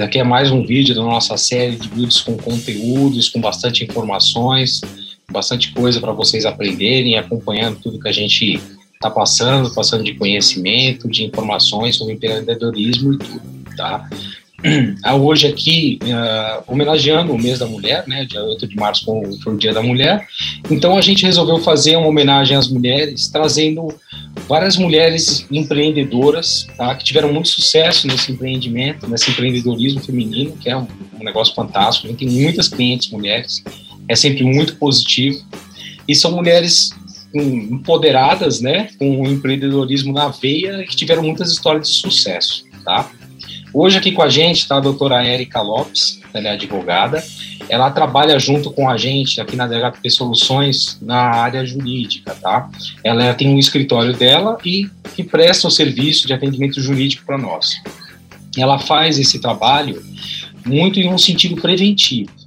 aqui é mais um vídeo da nossa série de vídeos com conteúdos, com bastante informações, bastante coisa para vocês aprenderem, acompanhando tudo que a gente está passando, passando de conhecimento, de informações sobre empreendedorismo e tudo, tá? Hoje aqui, uh, homenageando o mês da mulher, né, dia 8 de março foi o dia da mulher, então a gente resolveu fazer uma homenagem às mulheres, trazendo várias mulheres empreendedoras, tá, que tiveram muito sucesso nesse empreendimento, nesse empreendedorismo feminino, que é um, um negócio fantástico, a gente tem muitas clientes mulheres, é sempre muito positivo, e são mulheres empoderadas, né, com o empreendedorismo na veia, que tiveram muitas histórias de sucesso, tá? Hoje aqui com a gente está a doutora Érica Lopes, ela é advogada, ela trabalha junto com a gente aqui na DHP Soluções na área jurídica, tá? Ela tem um escritório dela e que presta o serviço de atendimento jurídico para nós. Ela faz esse trabalho muito em um sentido preventivo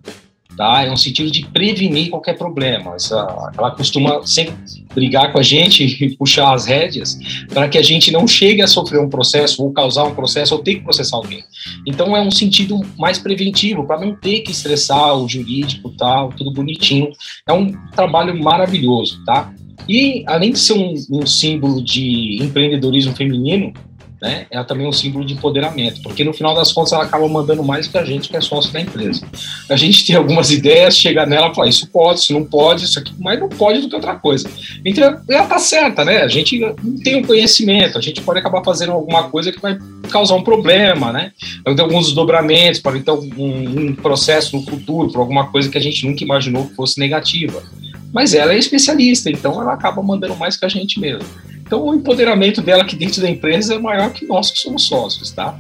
tá? É um sentido de prevenir qualquer problema. Essa, ela costuma sempre brigar com a gente e puxar as rédeas para que a gente não chegue a sofrer um processo ou causar um processo ou ter que processar alguém. Então é um sentido mais preventivo para não ter que estressar o jurídico, tal, tudo bonitinho. É um trabalho maravilhoso, tá? E além de ser um, um símbolo de empreendedorismo feminino, né, ela também é um símbolo de empoderamento, porque no final das contas ela acaba mandando mais que a gente que é sócio da empresa. A gente tem algumas ideias, chega nela e fala, isso pode, isso não pode, isso aqui, mas não pode do que outra coisa. Então, ela tá certa, né? A gente não tem o um conhecimento, a gente pode acabar fazendo alguma coisa que vai causar um problema, né? Então, alguns desdobramentos, pode ter um, um processo no futuro, por alguma coisa que a gente nunca imaginou que fosse negativa. Mas ela é especialista, então ela acaba mandando mais que a gente mesmo. Então, o empoderamento dela aqui dentro da empresa é maior que nós que somos sócios, tá?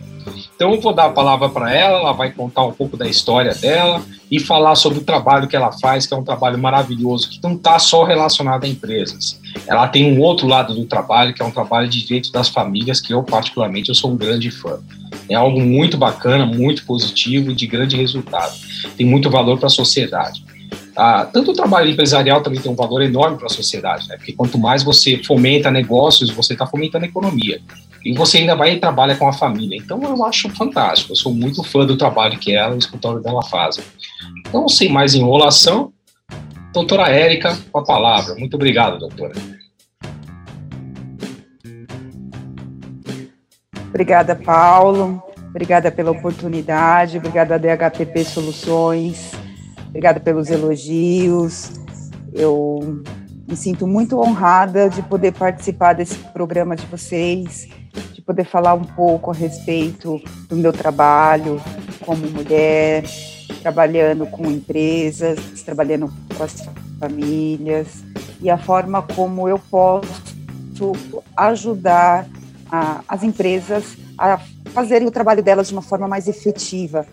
Então, eu vou dar a palavra para ela, ela vai contar um pouco da história dela e falar sobre o trabalho que ela faz, que é um trabalho maravilhoso, que não está só relacionado a empresas. Ela tem um outro lado do trabalho, que é um trabalho de direitos das famílias, que eu, particularmente, eu sou um grande fã. É algo muito bacana, muito positivo de grande resultado. Tem muito valor para a sociedade. Ah, tanto o trabalho empresarial também tem um valor enorme para a sociedade, né? porque quanto mais você fomenta negócios, você está fomentando a economia. E você ainda vai e trabalha com a família. Então eu acho fantástico, eu sou muito fã do trabalho que ela e o escritório dela fazem. Então, sem mais enrolação, doutora Érica, com a palavra. Muito obrigado, doutora. Obrigada, Paulo. Obrigada pela oportunidade. Obrigada, DHPP Soluções Obrigada pelos elogios. Eu me sinto muito honrada de poder participar desse programa de vocês, de poder falar um pouco a respeito do meu trabalho como mulher, trabalhando com empresas, trabalhando com as famílias e a forma como eu posso ajudar a, as empresas a fazerem o trabalho delas de uma forma mais efetiva,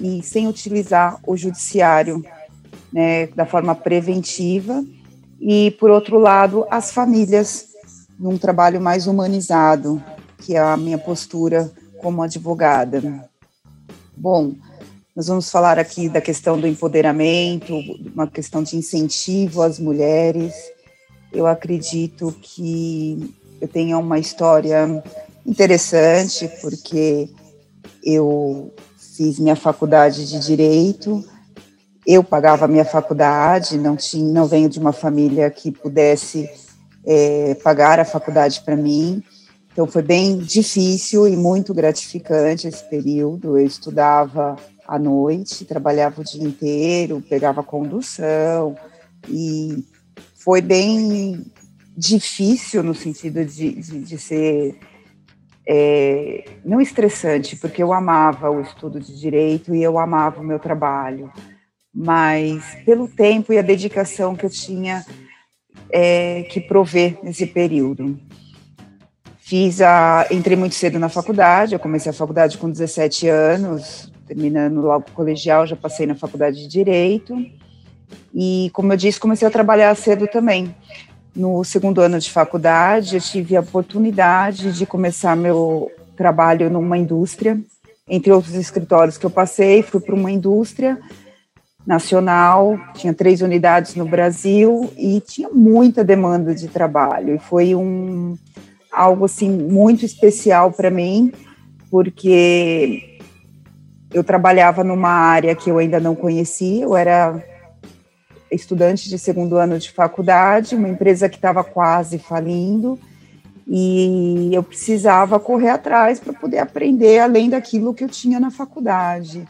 e sem utilizar o judiciário né, da forma preventiva, e, por outro lado, as famílias, num trabalho mais humanizado, que é a minha postura como advogada. Bom, nós vamos falar aqui da questão do empoderamento, uma questão de incentivo às mulheres. Eu acredito que eu tenho uma história interessante, porque eu fiz minha faculdade de direito, eu pagava minha faculdade, não tinha, não venho de uma família que pudesse é, pagar a faculdade para mim, então foi bem difícil e muito gratificante esse período. Eu estudava à noite, trabalhava o dia inteiro, pegava condução e foi bem difícil no sentido de, de, de ser é, não estressante, porque eu amava o estudo de direito e eu amava o meu trabalho, mas pelo tempo e a dedicação que eu tinha é, que prover nesse período. Fiz a, entrei muito cedo na faculdade, eu comecei a faculdade com 17 anos, terminando logo o colegial, já passei na faculdade de Direito, e como eu disse, comecei a trabalhar cedo também no segundo ano de faculdade, eu tive a oportunidade de começar meu trabalho numa indústria. Entre outros escritórios que eu passei, fui para uma indústria nacional, tinha três unidades no Brasil e tinha muita demanda de trabalho. E foi um algo assim muito especial para mim, porque eu trabalhava numa área que eu ainda não conhecia, eu era estudante de segundo ano de faculdade, uma empresa que estava quase falindo, e eu precisava correr atrás para poder aprender além daquilo que eu tinha na faculdade.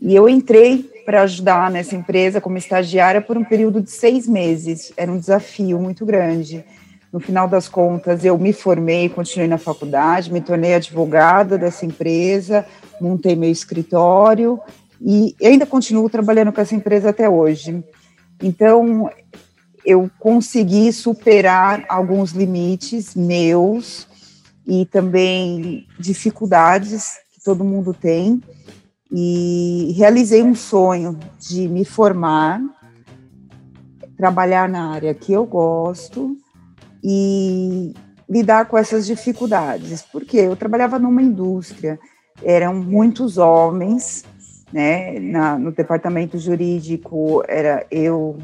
E eu entrei para ajudar nessa empresa como estagiária por um período de seis meses. Era um desafio muito grande. No final das contas, eu me formei, continuei na faculdade, me tornei advogada dessa empresa, montei meu escritório e ainda continuo trabalhando com essa empresa até hoje. Então, eu consegui superar alguns limites meus e também dificuldades que todo mundo tem. E realizei um sonho de me formar, trabalhar na área que eu gosto e lidar com essas dificuldades, porque eu trabalhava numa indústria, eram muitos homens, né, na, no departamento jurídico era eu,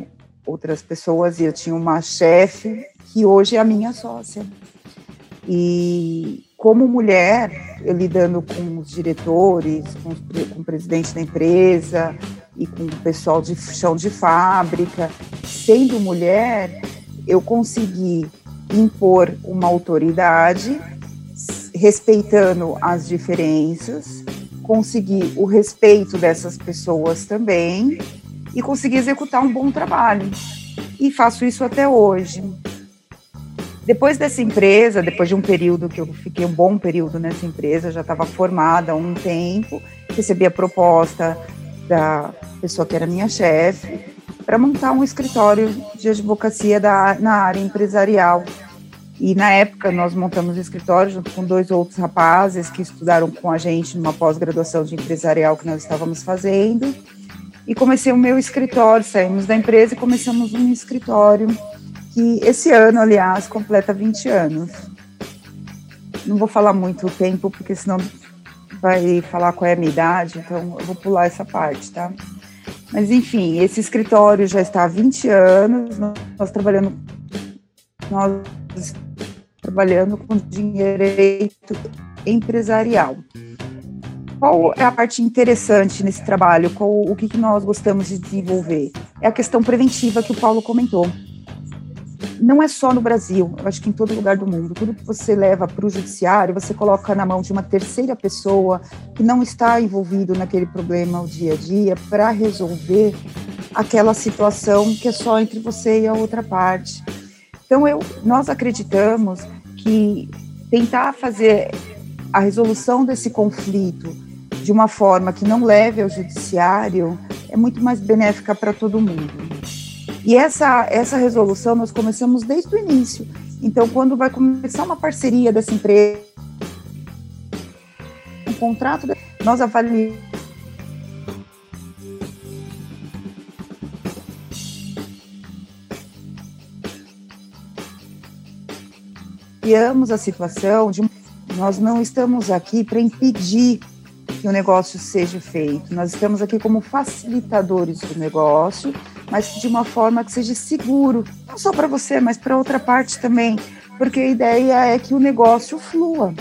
outras pessoas, e eu tinha uma chefe que hoje é a minha sócia. E como mulher, eu lidando com os diretores, com, com o presidente da empresa e com o pessoal de chão de fábrica, sendo mulher, eu consegui impor uma autoridade, respeitando as diferenças, conseguir o respeito dessas pessoas também e conseguir executar um bom trabalho. E faço isso até hoje. Depois dessa empresa, depois de um período que eu fiquei um bom período nessa empresa, já estava formada há um tempo, recebi a proposta da pessoa que era minha chefe para montar um escritório de advocacia da, na área empresarial. E na época nós montamos o escritório junto com dois outros rapazes que estudaram com a gente numa pós-graduação de empresarial que nós estávamos fazendo. E comecei o meu escritório, saímos da empresa e começamos um escritório que esse ano, aliás, completa 20 anos. Não vou falar muito o tempo, porque senão vai falar qual é a minha idade, então eu vou pular essa parte, tá? Mas, enfim, esse escritório já está há 20 anos, nós trabalhando, nós trabalhando com direito empresarial. Qual é a parte interessante nesse trabalho? Qual, o que, que nós gostamos de desenvolver? É a questão preventiva que o Paulo comentou não é só no Brasil, eu acho que em todo lugar do mundo. Tudo que você leva para o judiciário, você coloca na mão de uma terceira pessoa que não está envolvido naquele problema o dia a dia para resolver aquela situação que é só entre você e a outra parte. Então, eu, nós acreditamos que tentar fazer a resolução desse conflito de uma forma que não leve ao judiciário é muito mais benéfica para todo mundo. E essa, essa resolução nós começamos desde o início. Então, quando vai começar uma parceria dessa empresa, um contrato, nós avaliamos criamos a situação de nós não estamos aqui para impedir que o negócio seja feito. Nós estamos aqui como facilitadores do negócio mas de uma forma que seja seguro, não só para você, mas para outra parte também, porque a ideia é que o negócio flua.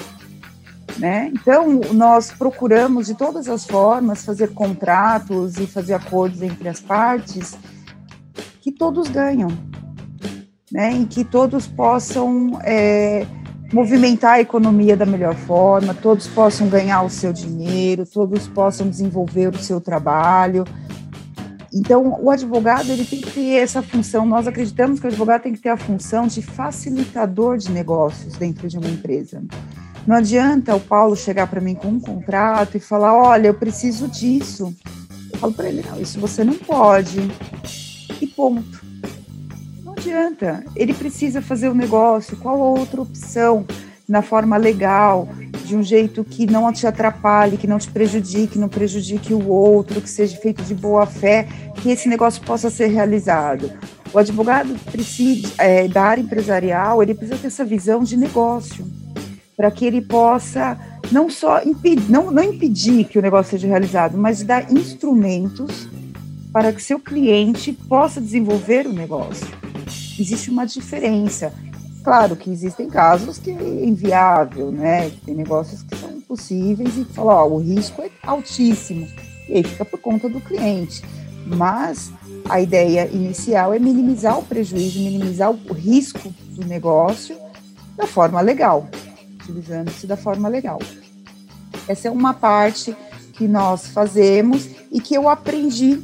Né? Então, nós procuramos de todas as formas fazer contratos e fazer acordos entre as partes que todos ganham, né? em que todos possam é, movimentar a economia da melhor forma, todos possam ganhar o seu dinheiro, todos possam desenvolver o seu trabalho, então, o advogado ele tem que ter essa função. Nós acreditamos que o advogado tem que ter a função de facilitador de negócios dentro de uma empresa. Não adianta o Paulo chegar para mim com um contrato e falar: olha, eu preciso disso. Eu falo para ele: não, isso você não pode. E ponto. Adianta. Ele precisa fazer o negócio. Qual outra opção na forma legal, de um jeito que não te atrapalhe, que não te prejudique, não prejudique o outro, que seja feito de boa fé, que esse negócio possa ser realizado. O advogado precisa, é, da área empresarial, ele precisa ter essa visão de negócio, para que ele possa não só impedir, não, não impedir que o negócio seja realizado, mas dar instrumentos para que seu cliente possa desenvolver o negócio. Existe uma diferença. Claro que existem casos que é inviável, né? Tem negócios que são possíveis e falar, ó, o risco é altíssimo. E aí fica por conta do cliente. Mas a ideia inicial é minimizar o prejuízo, minimizar o risco do negócio da forma legal, utilizando-se da forma legal. Essa é uma parte que nós fazemos e que eu aprendi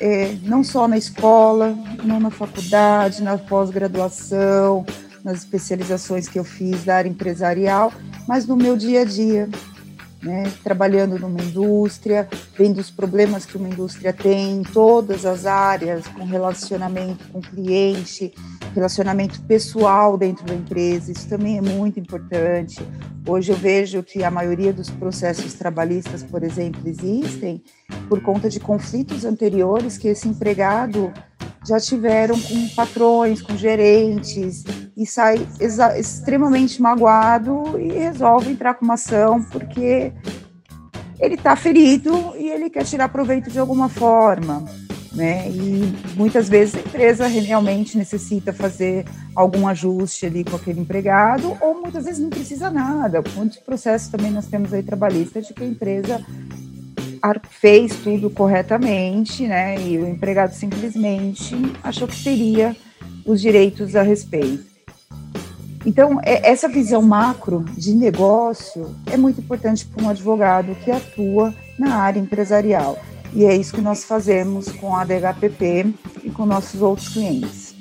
é, não só na escola, não na faculdade, na pós-graduação, nas especializações que eu fiz da área empresarial, mas no meu dia a dia, né, trabalhando numa indústria, vendo os problemas que uma indústria tem em todas as áreas, com relacionamento com cliente, relacionamento pessoal dentro da empresa, isso também é muito importante. Hoje eu vejo que a maioria dos processos trabalhistas, por exemplo, existem por conta de conflitos anteriores que esse empregado já tiveram com patrões, com gerentes, e sai extremamente magoado e resolve entrar com uma ação porque ele está ferido e ele quer tirar proveito de alguma forma. Né? E muitas vezes a empresa realmente necessita fazer algum ajuste ali com aquele empregado, ou muitas vezes não precisa nada. Muitos processos também nós temos aí trabalhistas de que a empresa fez tudo corretamente, né? E o empregado simplesmente achou que teria os direitos a respeito. Então, é, essa visão macro de negócio é muito importante para um advogado que atua na área empresarial. E é isso que nós fazemos com a DHPP e com nossos outros clientes.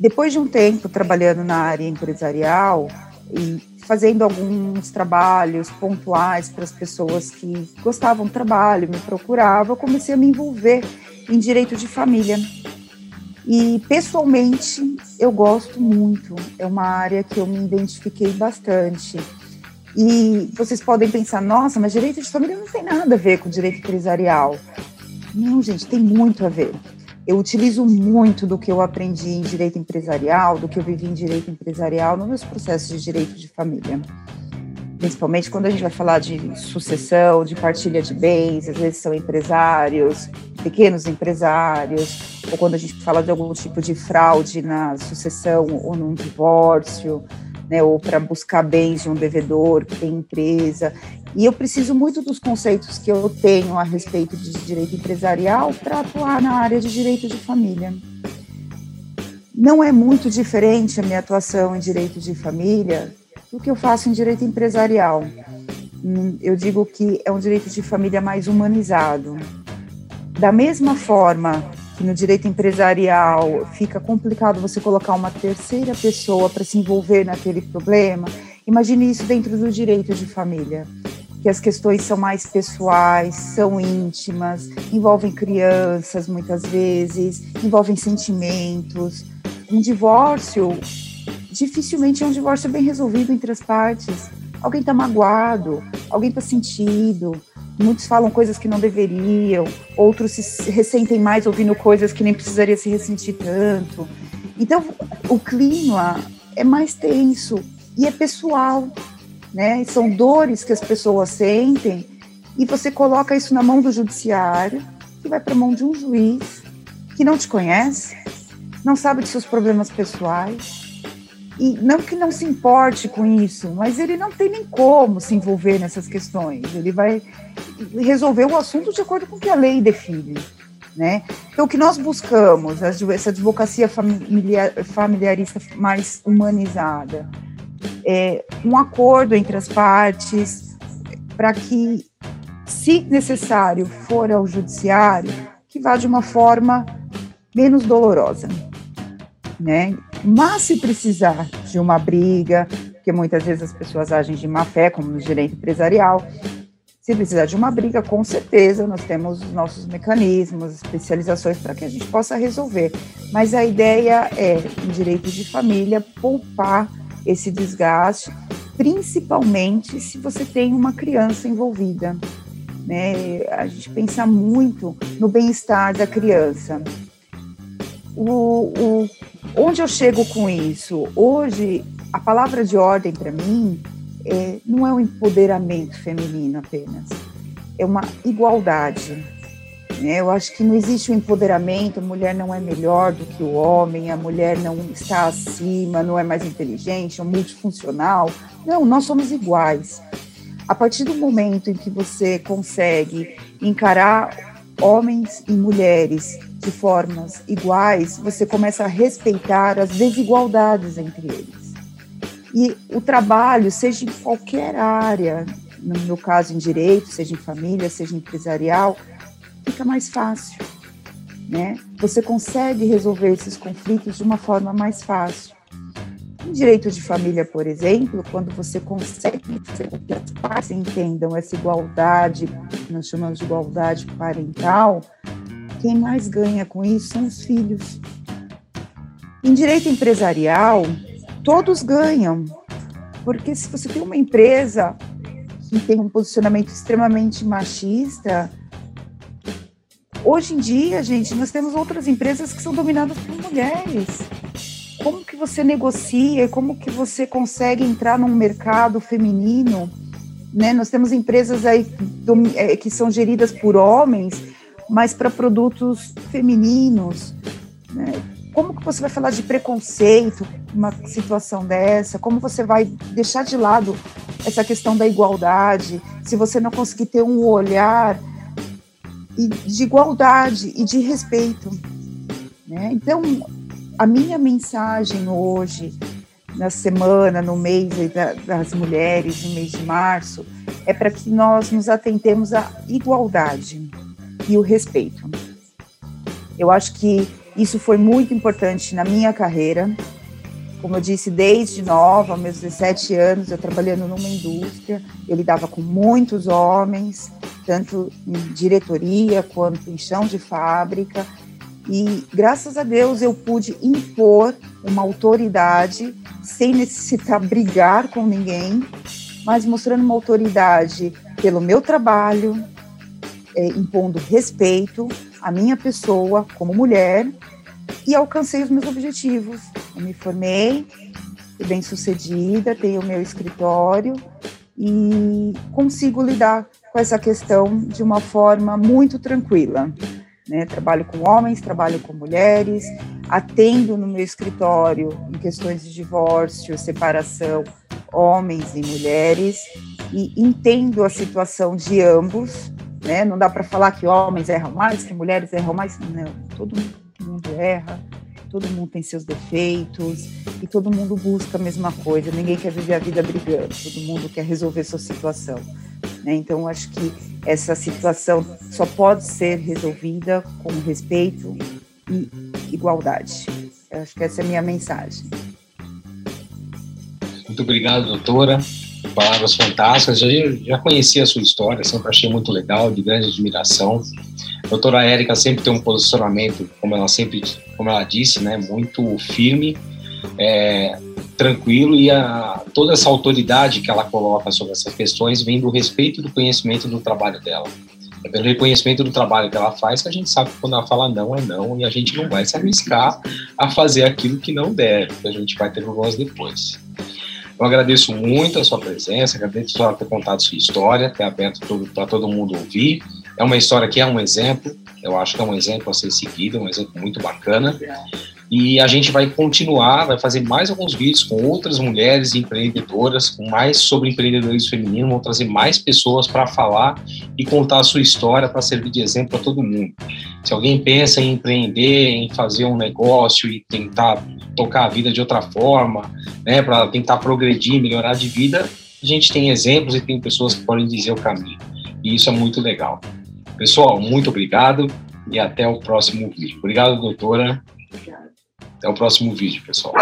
Depois de um tempo trabalhando na área empresarial e fazendo alguns trabalhos pontuais para as pessoas que gostavam do trabalho, me procuravam, eu comecei a me envolver em direito de família. E pessoalmente eu gosto muito, é uma área que eu me identifiquei bastante. E vocês podem pensar, nossa, mas direito de família não tem nada a ver com direito empresarial. Não, gente, tem muito a ver eu utilizo muito do que eu aprendi em direito empresarial, do que eu vivi em direito empresarial nos meus processos de direito de família. Principalmente quando a gente vai falar de sucessão, de partilha de bens, às vezes são empresários, pequenos empresários, ou quando a gente fala de algum tipo de fraude na sucessão ou num divórcio né, ou para buscar bens de um devedor que tem empresa. E eu preciso muito dos conceitos que eu tenho a respeito de direito empresarial para atuar na área de direito de família. Não é muito diferente a minha atuação em direito de família do que eu faço em direito empresarial. Hum, eu digo que é um direito de família mais humanizado. Da mesma forma que no direito empresarial fica complicado você colocar uma terceira pessoa para se envolver naquele problema, imagine isso dentro do direito de família, que as questões são mais pessoais, são íntimas, envolvem crianças muitas vezes, envolvem sentimentos. Um divórcio dificilmente é um divórcio bem resolvido entre as partes. Alguém está magoado, alguém está sentido, muitos falam coisas que não deveriam, outros se ressentem mais ouvindo coisas que nem precisaria se ressentir tanto. Então, o clima é mais tenso e é pessoal, né? São dores que as pessoas sentem e você coloca isso na mão do judiciário, que vai para a mão de um juiz que não te conhece, não sabe de seus problemas pessoais, e não que não se importe com isso, mas ele não tem nem como se envolver nessas questões. Ele vai resolver o assunto de acordo com o que a lei define. Né? Então, o que nós buscamos, essa advocacia familiar, familiarista mais humanizada, é um acordo entre as partes para que, se necessário for ao judiciário, que vá de uma forma menos dolorosa né? Mas se precisar de uma briga, porque muitas vezes as pessoas agem de má fé, como no direito empresarial, se precisar de uma briga, com certeza nós temos os nossos mecanismos, especializações para que a gente possa resolver. Mas a ideia é, em direito de família, poupar esse desgaste, principalmente se você tem uma criança envolvida. Né? A gente pensa muito no bem-estar da criança. O, o, Onde eu chego com isso? Hoje, a palavra de ordem para mim é, não é um empoderamento feminino apenas, é uma igualdade. Né? Eu acho que não existe um empoderamento, a mulher não é melhor do que o homem, a mulher não está acima, não é mais inteligente, é multifuncional. Não, nós somos iguais. A partir do momento em que você consegue encarar homens e mulheres de formas iguais, você começa a respeitar as desigualdades entre eles. E o trabalho, seja em qualquer área, no meu caso em direito, seja em família, seja empresarial, fica mais fácil, né? Você consegue resolver esses conflitos de uma forma mais fácil. Em direito de família, por exemplo, quando você consegue que as partes entendam essa igualdade, nós chamamos de igualdade parental, quem mais ganha com isso são os filhos. Em direito empresarial, todos ganham, porque se você tem uma empresa que tem um posicionamento extremamente machista, hoje em dia, gente, nós temos outras empresas que são dominadas por mulheres. Como que você negocia? Como que você consegue entrar num mercado feminino? Né? Nós temos empresas aí é, que são geridas por homens, mas para produtos femininos. Né? Como que você vai falar de preconceito numa situação dessa? Como você vai deixar de lado essa questão da igualdade, se você não conseguir ter um olhar de igualdade e de respeito. Né? Então, a minha mensagem hoje, na semana, no mês das mulheres, no mês de março, é para que nós nos atentemos à igualdade e o respeito. Eu acho que isso foi muito importante na minha carreira, como eu disse, desde nova, meus 17 anos, eu trabalhando numa indústria, eu lidava com muitos homens, tanto em diretoria quanto em chão de fábrica, e graças a Deus eu pude impor uma autoridade sem necessitar brigar com ninguém, mas mostrando uma autoridade pelo meu trabalho, é, impondo respeito à minha pessoa como mulher e alcancei os meus objetivos. Eu me formei, bem sucedida, tenho o meu escritório e consigo lidar com essa questão de uma forma muito tranquila. Né? Trabalho com homens, trabalho com mulheres, atendo no meu escritório em questões de divórcio, separação, homens e mulheres, e entendo a situação de ambos. Né? Não dá para falar que homens erram mais, que mulheres erram mais. Não, todo mundo erra, todo mundo tem seus defeitos e todo mundo busca a mesma coisa. Ninguém quer viver a vida brigando, todo mundo quer resolver sua situação. Né? Então, acho que essa situação só pode ser resolvida com respeito e igualdade. Eu acho que essa é a minha mensagem. Muito obrigado, doutora. Palavras fantásticas. Eu já conhecia a sua história, sempre achei muito legal, de grande admiração. A doutora Érica sempre tem um posicionamento, como ela sempre, como ela disse, né, muito firme, é, tranquilo e a, toda essa autoridade que ela coloca sobre essas questões vem do respeito e do conhecimento do trabalho dela. É pelo reconhecimento do trabalho que ela faz que a gente sabe que quando ela fala não é não e a gente não vai se arriscar a fazer aquilo que não deve, que a gente vai ter problemas depois. Eu agradeço muito a sua presença, agradeço por ter contado sua história, ter aberto para todo mundo ouvir. É uma história que é um exemplo, eu acho que é um exemplo a ser seguido, um exemplo muito bacana. E a gente vai continuar, vai fazer mais alguns vídeos com outras mulheres empreendedoras, com mais sobre empreendedorismo feminino, vão trazer mais pessoas para falar e contar a sua história para servir de exemplo para todo mundo. Se alguém pensa em empreender, em fazer um negócio e tentar tocar a vida de outra forma, né, para tentar progredir, melhorar de vida, a gente tem exemplos e tem pessoas que podem dizer o caminho. E isso é muito legal. Pessoal, muito obrigado e até o próximo vídeo. Obrigado, doutora. Até o próximo vídeo, pessoal.